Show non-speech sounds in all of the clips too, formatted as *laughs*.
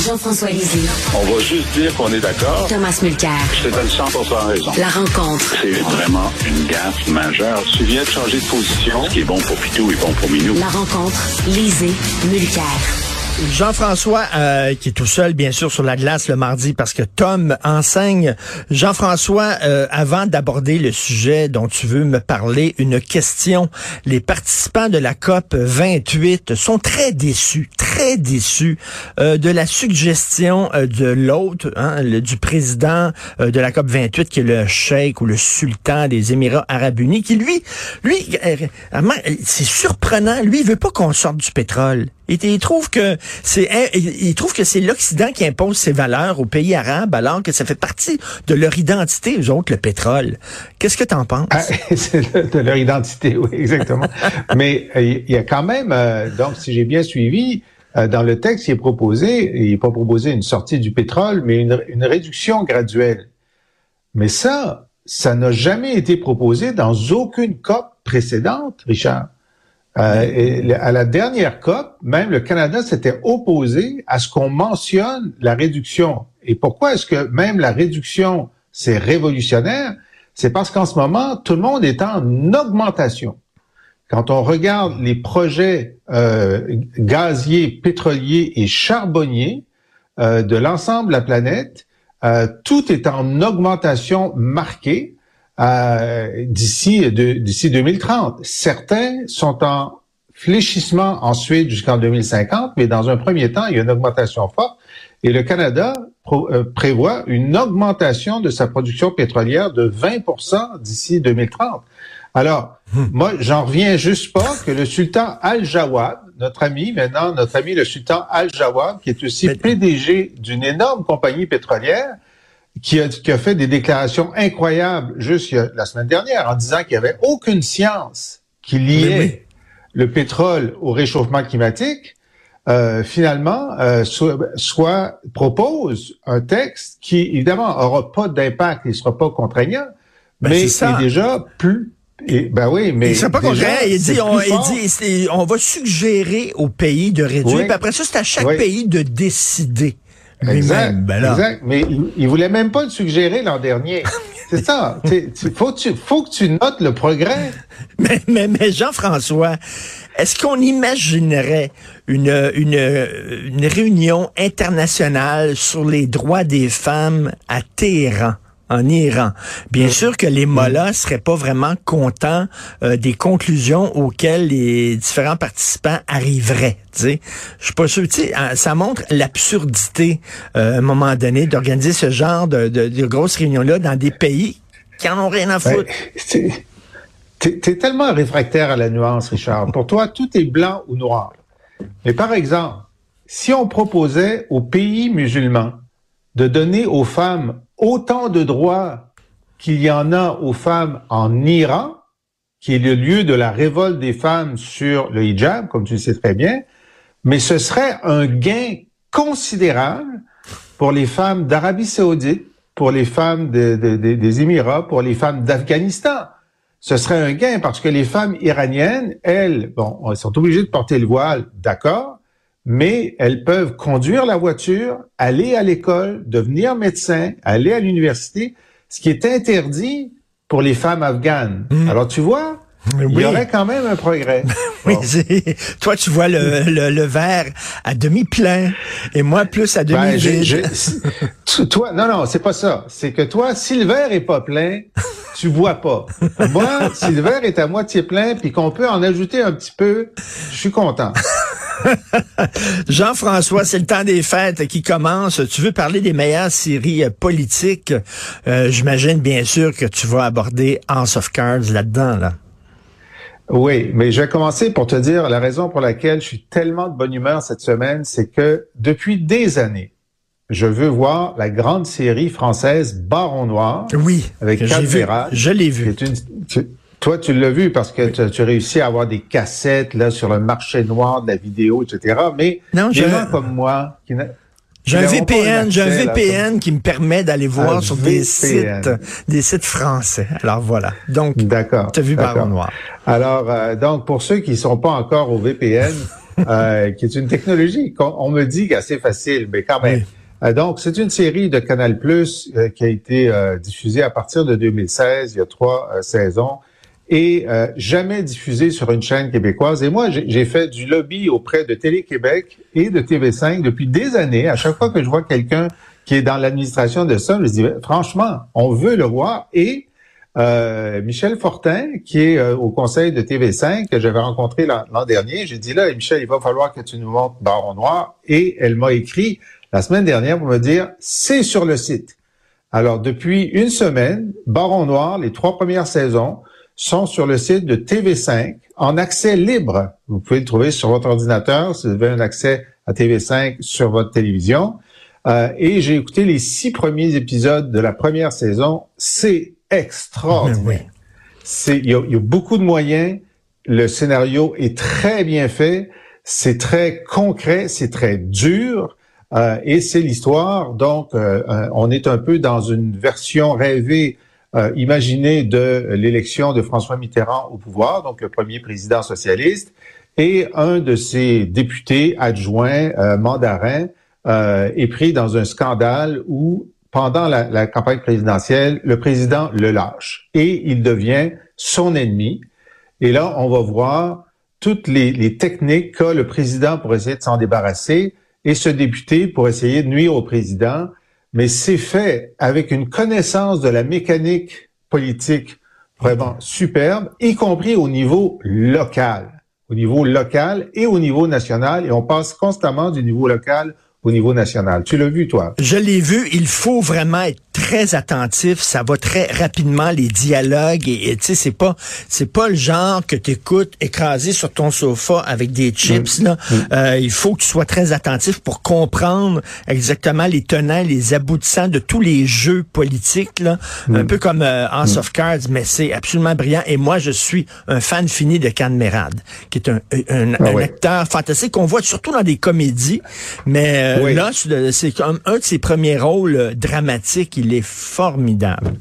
Jean-François Lisée. On va juste dire qu'on est d'accord. Thomas Mulcair. Je te donne 100 raison. La rencontre. C'est vraiment une gaffe majeure. Tu viens de changer de position. Ce qui est bon pour Pitou est bon pour Minou. La rencontre. Lisée. Mulcair. Jean-François, euh, qui est tout seul, bien sûr, sur la glace le mardi parce que Tom enseigne. Jean-François, euh, avant d'aborder le sujet dont tu veux me parler, une question. Les participants de la COP 28 sont très déçus, très déçus euh, de la suggestion de l'autre, hein, du président de la COP 28, qui est le cheikh ou le sultan des Émirats arabes unis, qui lui, lui, c'est surprenant, lui, il veut pas qu'on sorte du pétrole. Il, trouve que c'est il trouve que c'est l'Occident qui impose ses valeurs aux pays arabes alors que ça fait partie de leur identité, eux autres, le pétrole. Qu'est-ce que tu en penses? Ah, *laughs* c'est de leur identité, oui, exactement. *laughs* Mais euh, il y a quand même, euh, donc si j'ai bien suivi, euh, dans le texte, il est proposé, il n'est pas proposé une sortie du pétrole, mais une, une réduction graduelle. Mais ça, ça n'a jamais été proposé dans aucune COP précédente, Richard. Euh, à la dernière COP, même le Canada s'était opposé à ce qu'on mentionne la réduction. Et pourquoi est-ce que même la réduction, c'est révolutionnaire? C'est parce qu'en ce moment, tout le monde est en augmentation. Quand on regarde les projets euh, gaziers, pétroliers et charbonniers euh, de l'ensemble de la planète, euh, tout est en augmentation marquée. Euh, d'ici d'ici 2030. Certains sont en fléchissement ensuite jusqu'en 2050, mais dans un premier temps, il y a une augmentation forte. Et le Canada euh, prévoit une augmentation de sa production pétrolière de 20% d'ici 2030. Alors, hmm. moi, j'en reviens juste pas que le sultan Al-Jawad, notre ami maintenant, notre ami le sultan Al-Jawad, qui est aussi PDG d'une énorme compagnie pétrolière, qui a, qui a fait des déclarations incroyables juste la semaine dernière en disant qu'il n'y avait aucune science qui liait le pétrole au réchauffement climatique, euh, finalement, euh, soit, propose un texte qui, évidemment, aura pas d'impact, il sera pas contraignant, ben, mais c'est déjà plus et, ben oui, mais. Il sera pas contraignant. Il dit, on, il dit, on va suggérer aux pays de réduire. Puis après ça, c'est à chaque pays de décider. Exact, ben exact. Mais il, il voulait même pas le suggérer l'an dernier. *laughs* C'est ça. faut, tu, faut que tu notes le progrès. *laughs* Mais, mais, mais Jean-François, est-ce qu'on imaginerait une, une, une réunion internationale sur les droits des femmes à Téhéran? En Iran. Bien sûr que les mollahs seraient pas vraiment contents euh, des conclusions auxquelles les différents participants arriveraient. Je suis pas sûr. Hein, ça montre l'absurdité euh, à un moment donné d'organiser ce genre de, de, grosses réunions-là dans des pays qui en ont rien à foutre. T'es es tellement réfractaire à la nuance, Richard. Pour toi, tout est blanc ou noir. Mais par exemple, si on proposait aux pays musulmans de donner aux femmes autant de droits qu'il y en a aux femmes en Iran, qui est le lieu de la révolte des femmes sur le hijab, comme tu le sais très bien, mais ce serait un gain considérable pour les femmes d'Arabie saoudite, pour les femmes des Émirats, pour les femmes d'Afghanistan. Ce serait un gain parce que les femmes iraniennes, elles, bon, elles sont obligées de porter le voile, d'accord, mais elles peuvent conduire la voiture, aller à l'école, devenir médecin, aller à l'université, ce qui est interdit pour les femmes afghanes. Hmm. Alors tu vois, il y aurait quand même un progrès. *laughs* oui, toi, tu vois *laughs* le, le, verre à demi plein et moi plus à demi ben, vide. toi, non, non, c'est pas ça. C'est que toi, si le verre est pas plein, tu bois pas. Moi, si le verre est à moitié plein puis qu'on peut en ajouter un petit peu, je suis content. *laughs* *laughs* Jean-François, c'est le temps des fêtes qui commence. Tu veux parler des meilleures séries euh, politiques? Euh, j'imagine bien sûr que tu vas aborder House of Cards là-dedans. Là. Oui, mais je vais commencer pour te dire la raison pour laquelle je suis tellement de bonne humeur cette semaine, c'est que depuis des années, je veux voir la grande série française Baron Noir. Oui, avec Je l'ai vu. Toi, tu l'as vu parce que tu, as réussi à avoir des cassettes là sur le marché noir de la vidéo, etc. Mais non, des gens comme moi qui j'ai un VPN, j'ai un VPN qui me permet d'aller voir sur des sites, des sites français. Alors voilà. Donc, d'accord. Tu as vu Baron Noir. Alors, euh, donc pour ceux qui sont pas encore au VPN, *laughs* euh, qui est une technologie qu'on on me dit assez facile, mais quand même. Euh, donc, c'est une série de Canal Plus euh, qui a été diffusée à partir de 2016, il y a trois saisons, et jamais diffusée sur une chaîne québécoise. Et moi, j'ai fait du lobby auprès de Télé-Québec et de TV5 depuis des années. À chaque fois que je vois quelqu'un qui est dans l'administration de ça, je dis, franchement, on veut le voir. Et euh, Michel Fortin, qui est euh, au conseil de TV5, que j'avais rencontré l'an dernier. J'ai dit là, Michel, il va falloir que tu nous montres Baron Noir. Et elle m'a écrit la semaine dernière pour me dire, c'est sur le site. Alors, depuis une semaine, Baron Noir, les trois premières saisons, sont sur le site de TV5 en accès libre. Vous pouvez le trouver sur votre ordinateur si vous avez un accès à TV5 sur votre télévision. Euh, et j'ai écouté les six premiers épisodes de la première saison. C'est extraordinaire. C'est, il y, a, beaucoup de moyens. Le scénario est très bien fait. C'est très concret. C'est très dur. Euh, et c'est l'histoire. Donc, euh, euh, on est un peu dans une version rêvée, imaginée de l'élection de François Mitterrand au pouvoir, donc le premier président socialiste, et un de ses députés adjoints, mandarins, est pris dans un scandale où pendant la, campagne présidentielle, le président le lâche et il devient son ennemi. Et là, on va voir toutes les, techniques qu'a le président pour essayer de s'en débarrasser et ce député pour essayer de nuire au président. Mais c'est fait avec une connaissance de la mécanique politique vraiment superbe, y compris au niveau local, au niveau local et au niveau national. Et on passe constamment du niveau local au niveau national. Tu l'as vu, toi? Je l'ai vu. Il faut vraiment être très attentif. Ça va très rapidement, les dialogues. Et tu sais, c'est pas, c'est pas le genre que tu écoutes écrasé sur ton sofa avec des chips. Mm. Là. Mm. Euh, il faut que tu sois très attentif pour comprendre exactement les tenants, les aboutissants de tous les jeux politiques. Là. Mm. Un peu comme euh, House of Cards, mais c'est absolument brillant. Et moi, je suis un fan fini de Canmerade, qui est un, un, ah acteur fantastique qu'on voit surtout dans des comédies. Mais euh, là, c'est comme un de ses premiers rôles euh, dramatiques. Il est formidable.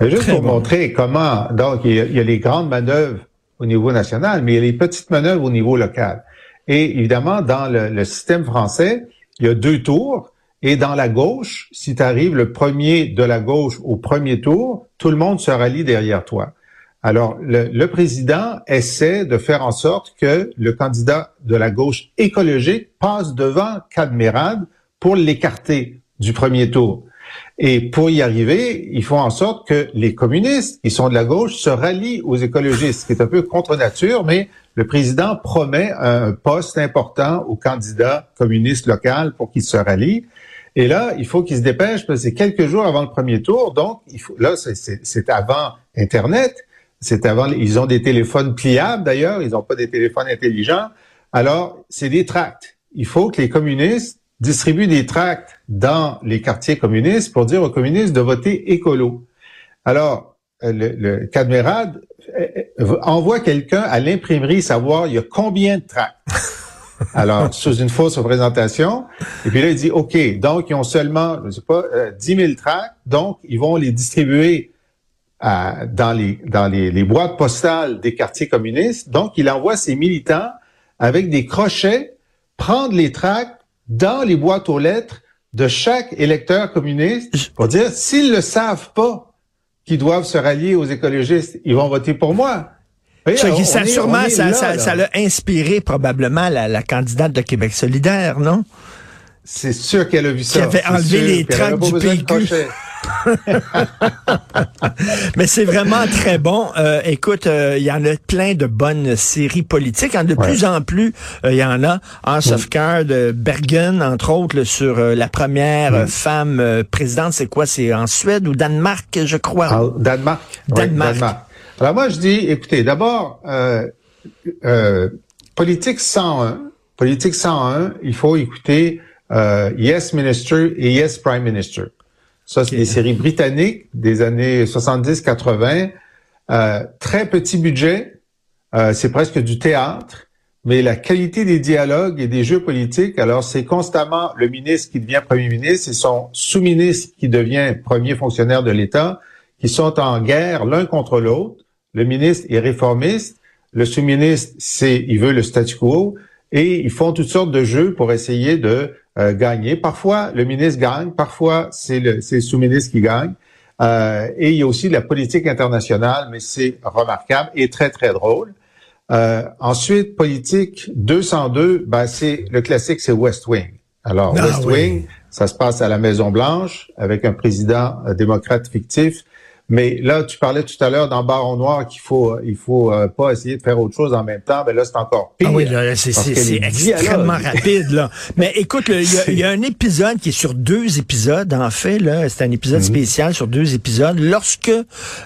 Juste pour montrer comment, donc, il y, a, les grandes manœuvres au niveau national, mais il y a les petites manœuvres au niveau local. Et évidemment, dans le, système français, il y a deux tours. Et dans la gauche, si tu arrives le premier de la gauche au premier tour, tout le monde se rallie derrière toi. Alors, le, président essaie de faire en sorte que le candidat de la gauche écologique passe devant Cadmerade pour l'écarter du premier tour. Et pour y arriver, il faut en sorte que les communistes, qui sont de la gauche, se rallient aux écologistes, ce qui est un peu contre nature, mais le président promet un poste important au candidat communiste local pour qu'il se rallie. Et là, il faut qu'il se dépêche parce que c'est quelques jours avant le premier tour. Donc, il faut, là, c'est avant Internet. C'est avant, ils ont des téléphones pliables d'ailleurs, ils n'ont pas des téléphones intelligents. Alors, c'est des tracts. Il faut que les communistes distribuent des tracts dans les quartiers communistes pour dire aux communistes de voter écolo. Alors, euh, le, le Cadmerade euh, euh, envoie quelqu'un à l'imprimerie savoir il y a combien de tracts? *laughs* Alors, sous une fausse représentation. Et puis là, il dit, OK, donc ils ont seulement, je sais pas, 10 000 tracts, donc ils vont les distribuer dans, les, dans les, les, boîtes postales des quartiers communistes. Donc, il envoie ses militants avec des crochets prendre les tracts dans les boîtes aux lettres de chaque électeur communiste pour dire s'ils ne savent pas qu'ils doivent se rallier aux écologistes, ils vont voter pour moi. ça, sûrement, ça, ça, l'a inspiré probablement la, la, candidate de Québec solidaire, non? C'est sûr qu'elle a vu ça. Qui avait enlevé les tracts du PQ. *laughs* Mais c'est vraiment très bon. Euh, écoute, euh, il y en a plein de bonnes séries politiques. de plus en plus, euh, il y en a. House of Cards, Bergen, entre autres, sur la première femme présidente. C'est quoi? C'est en Suède ou Danemark, je crois? Ah, Danemark. Danemark. Alors moi, je dis, écoutez, d'abord, politique 101. Politique 101, il faut écouter Yes Minister et Yes Prime Minister. Ça, c'est des séries britanniques des années 70-80. Euh, très petit budget. Euh, c'est presque du théâtre. Mais la qualité des dialogues et des jeux politiques, alors c'est constamment le ministre qui devient premier ministre et son sous-ministre qui devient premier fonctionnaire de l'État, qui sont en guerre l'un contre l'autre. Le ministre est réformiste, le sous-ministre, c'est, il veut le statu quo, et ils font toutes sortes de jeux pour essayer de euh, gagner. Parfois, le ministre gagne, parfois, c'est le, le sous-ministre qui gagne. Euh, et il y a aussi la politique internationale, mais c'est remarquable et très, très drôle. Euh, ensuite, politique 202, ben, c'est le classique, c'est West Wing. Alors, Ah West oui. Wing, ça se passe à la Maison-Blanche avec un président euh, démocrate fictif. Mais là, tu parlais tout à l'heure dans Baron Noir qu'il faut, il faut euh, pas essayer de faire autre chose en même temps. Mais là, c'est encore pire. Ah oui, là, c'est parce c'est- extrêmement *laughs* rapide, là. Mais écoute, là, il y, y a un épisode qui est sur deux épisodes, en fait, là. C'est un épisode Mhm. spécial sur deux épisodes. Lorsque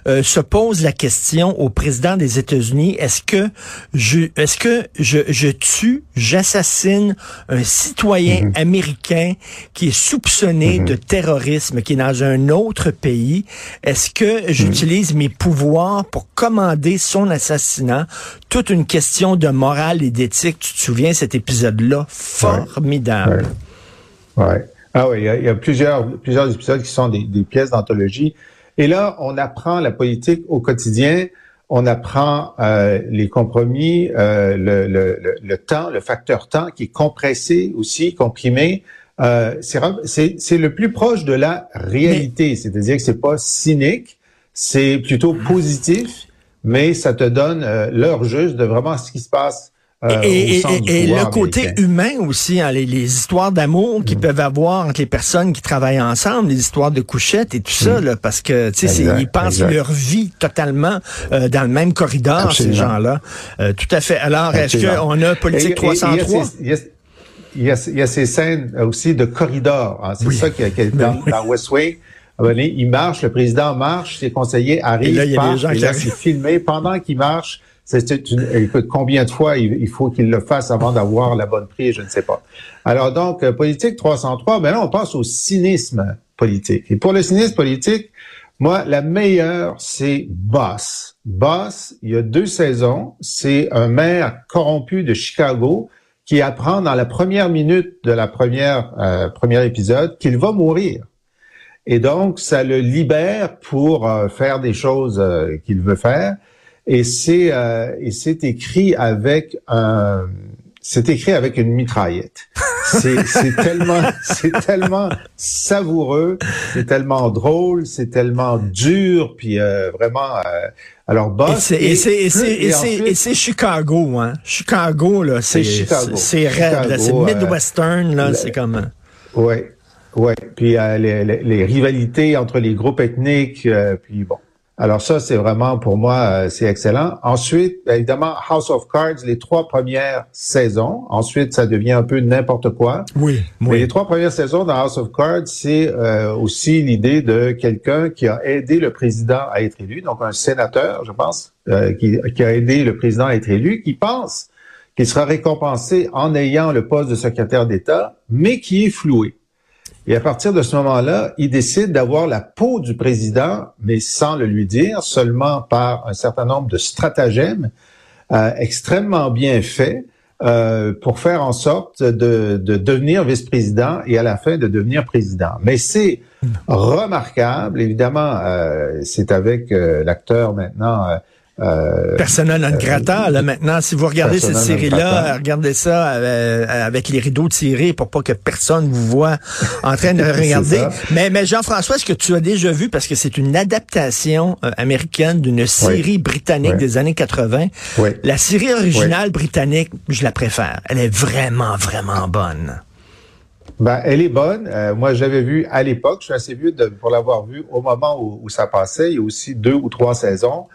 euh, se pose la question au président des États-Unis, est-ce que je est-ce que je, je tue, j'assassine un citoyen Mhm. américain qui est soupçonné de terrorisme, qui est dans un autre pays? Est-ce que J'utilise mes pouvoirs pour commander son assassinat? Toute une question de morale et d'éthique. Tu te souviens cet épisode-là? Formidable. Ouais. Ah oui, il y a, il y a plusieurs, plusieurs épisodes qui sont des, des pièces d'anthologie. Et là, on apprend la politique au quotidien, on apprend euh, les compromis, euh, le, le, le, le temps, le facteur temps qui est compressé aussi, comprimé. Euh, c'est le plus proche de la réalité, c'est-à-dire que c'est pas cynique, c'est plutôt positif, mais ça te donne euh, l'heure juste de vraiment ce qui se passe. euh, et au et- du et le côté américain. humain aussi, hein, les, les histoires d'amour Mm. qu'ils peuvent avoir entre les personnes qui travaillent ensemble, les histoires de couchettes et tout ça, là, parce que tu sais, Mm. Ils passent exact. leur vie totalement euh, dans le même corridor, Absolument. ces gens-là. Euh, tout à fait. Alors, est-ce qu'on a politique et- et 303? Il y a ces- il y, a, il y a ces scènes aussi de corridor. hein. C'est Oui. ça qui est Ben dans, dans West Wing. Moment donné, il marche, le président marche, ses conseillers arrivent, Et là, il y a des gens qui c'est filmé pendant qu'il marche. C'est c'est une, écoute, combien de fois il, il faut qu'il le fasse avant d'avoir la bonne prise, je ne sais pas. Alors donc, euh, politique 303, mais là, on passe au cynisme politique. Et pour le cynisme politique, moi, la meilleure, c'est Boss. Boss, il y a deux saisons, c'est un maire corrompu de Chicago qui apprend dans la première minute de la première euh, premier épisode qu'il va mourir. Et donc, ça le libère pour euh, faire des choses euh, qu'il veut faire. Et c'est euh, et c'est écrit avec un c'est écrit avec une mitraillette. C'est tellement *laughs* c'est tellement savoureux, c'est tellement drôle, c'est tellement dur, puis euh, vraiment. euh, alors Boss c'est et c'est Chicago hein. Chicago là, c'est C'est raide, c'est euh, Midwestern là, c'est comme Ouais, ouais. Puis euh, les, les- les rivalités entre les groupes ethniques, euh, puis bon. Alors ça, c'est vraiment pour moi, euh, c'est excellent. Ensuite, évidemment, House of Cards, les trois premières saisons. Ensuite, ça devient un peu n'importe quoi. oui, Mais oui. les trois premières saisons dans House of Cards, c'est euh, aussi l'idée de quelqu'un qui a aidé le président à être élu, donc un sénateur, je pense, euh, qui, qui a aidé le président à être élu, qui pense qu'il sera récompensé en ayant le poste de secrétaire d'État, mais qui est floué. Et à partir de ce moment-là, il décide d'avoir la peau du président, mais sans le lui dire, seulement par un certain nombre de stratagèmes euh, extrêmement bien faits euh, pour faire en sorte de, de devenir vice-président et à la fin de devenir président. Mais c'est remarquable, évidemment, euh, c'est avec euh, l'acteur maintenant. Euh, euh, Persona non grata, là, maintenant, si vous regardez cette série-là, regardez ça euh, avec les rideaux tirés pour pas que personne vous voit en train de *laughs* regarder. Mais, mais Jean-François, est-ce que tu as déjà vu, parce que c'est une adaptation euh, américaine d'une série britannique Oui. des années 80, Oui. la série originale britannique, je la préfère. Elle est vraiment, vraiment bonne. Ben, elle est bonne. Euh, moi, j'avais vu à l'époque, je suis assez vieux de- pour l'avoir vu au moment où, où ça passait. Il y a aussi deux ou trois saisons.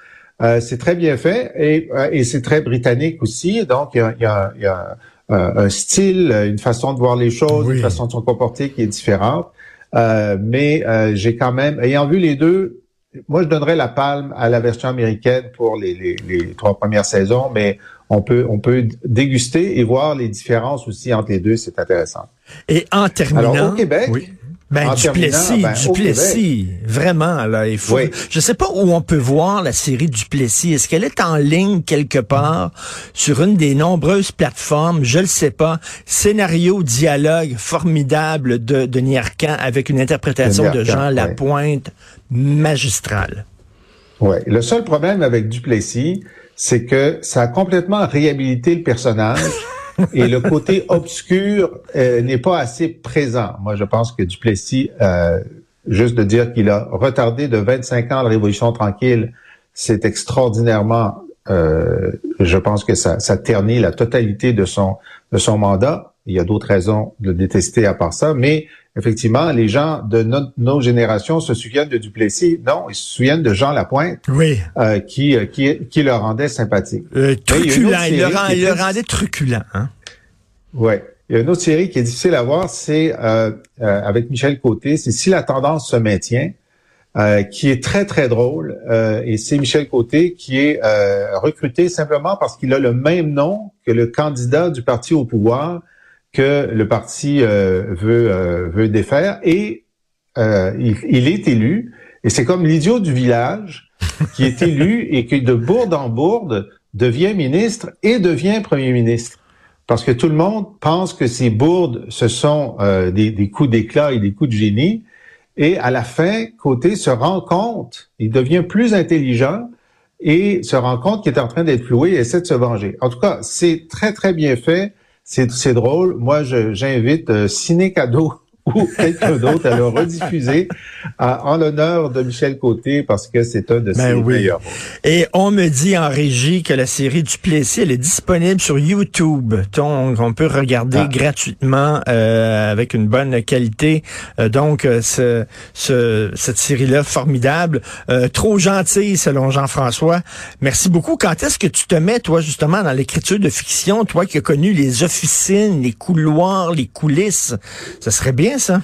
Euh, c'est très bien fait et, euh, et c'est très britannique aussi. Donc, il y a, y a- y a un, un style, une façon de voir les choses, Oui. une façon de se comporter qui est différente. Euh, mais euh, j'ai quand même, ayant vu les deux, moi, je donnerais la palme à la version américaine pour les, les, les trois premières saisons, mais on peut, on peut déguster et voir les différences aussi entre les deux. C'est intéressant. Et en terminant... Alors, au Québec, oui. Ben, en Duplessis, ben, Duplessis, vraiment, là, il faut. Oui. Je sais pas où on peut voir la série Duplessis. Est-ce qu'elle est en ligne quelque part sur une des nombreuses plateformes? Je le sais pas. Scénario, dialogue formidable de Denis Arcand avec une interprétation de Jean oui. Lapointe magistrale. Ouais. Le seul problème avec Duplessis, c'est que ça a complètement réhabilité le personnage *laughs* *laughs* et le côté obscur euh, n'est pas assez présent. Moi, je pense que Duplessis, euh, juste de dire qu'il a retardé de 25 ans la Révolution tranquille, c'est extraordinairement, euh, je pense que ça, ça ternit la totalité de son, de son mandat. Il y a d'autres raisons de le détester à part ça, mais effectivement, les gens de notre, nos générations se souviennent de Duplessis. Non, ils se souviennent de Jean Lapointe, oui. euh, qui, euh, qui, qui le rendait sympathique. Euh, truculent, il, il, le, rend, il le rendait truculent. Hein? Oui. Il y a une autre série qui est difficile à voir, c'est euh, euh, avec Michel Côté, c'est Si la tendance se maintient, euh, qui est très, très drôle. et c'est Michel Côté qui est recruté simplement parce qu'il a le même nom que le candidat du parti au pouvoir que le parti veut, veut défaire. Et il, il, est élu. Et c'est comme l'idiot du village qui est *laughs* élu et qui, de bourde en bourde, devient ministre et devient premier ministre parce que tout le monde pense que ces bourdes, ce sont euh, des, des, coups d'éclat et des coups de génie. Et à la fin, Côté se rend compte, il devient plus intelligent et se rend compte qu'il est en train d'être floué et essaie de se venger. En tout cas, c'est très, très bien fait. C'est drôle. Moi, j'invite euh, Ciné Cadeau ou quelqu'un d'autre à le rediffuser euh, en l'honneur de Michel Côté parce que c'est un de ben ses oui. meilleurs. Et on me dit en régie que la série du Plessis, elle est disponible sur YouTube. Donc, on peut regarder ah. gratuitement euh, avec une bonne qualité. Euh, donc, ce, ce, cette série-là, formidable. Euh, trop gentille, selon Jean-François. Merci beaucoup. Quand est-ce que tu te mets, toi, justement, dans l'écriture de fiction, toi qui as connu les officines, les couloirs, les coulisses? Ça serait bien ça?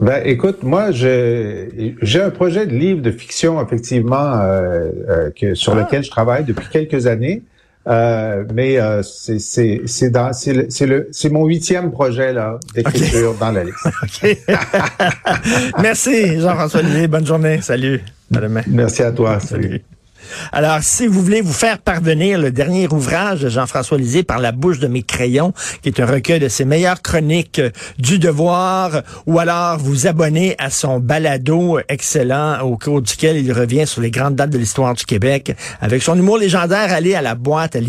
Ben, écoute, moi, j'ai un projet de livre de fiction, effectivement, euh, euh, que, sur ah. lequel je travaille depuis quelques années. Euh, mais c'est dans c'est le c'est mon huitième projet là d'écriture okay. dans la liste. *laughs* *laughs* Merci Jean-François bonne journée, salut, à demain. Merci à toi, salut. salut. Alors, si vous voulez vous faire parvenir le dernier ouvrage de Jean-François Lisée par la bouche de mes crayons, qui est un recueil de ses meilleures chroniques du devoir, ou alors vous abonner à son balado excellent au cours duquel il revient sur les grandes dates de l'histoire du Québec avec son humour légendaire, allez à la boîte à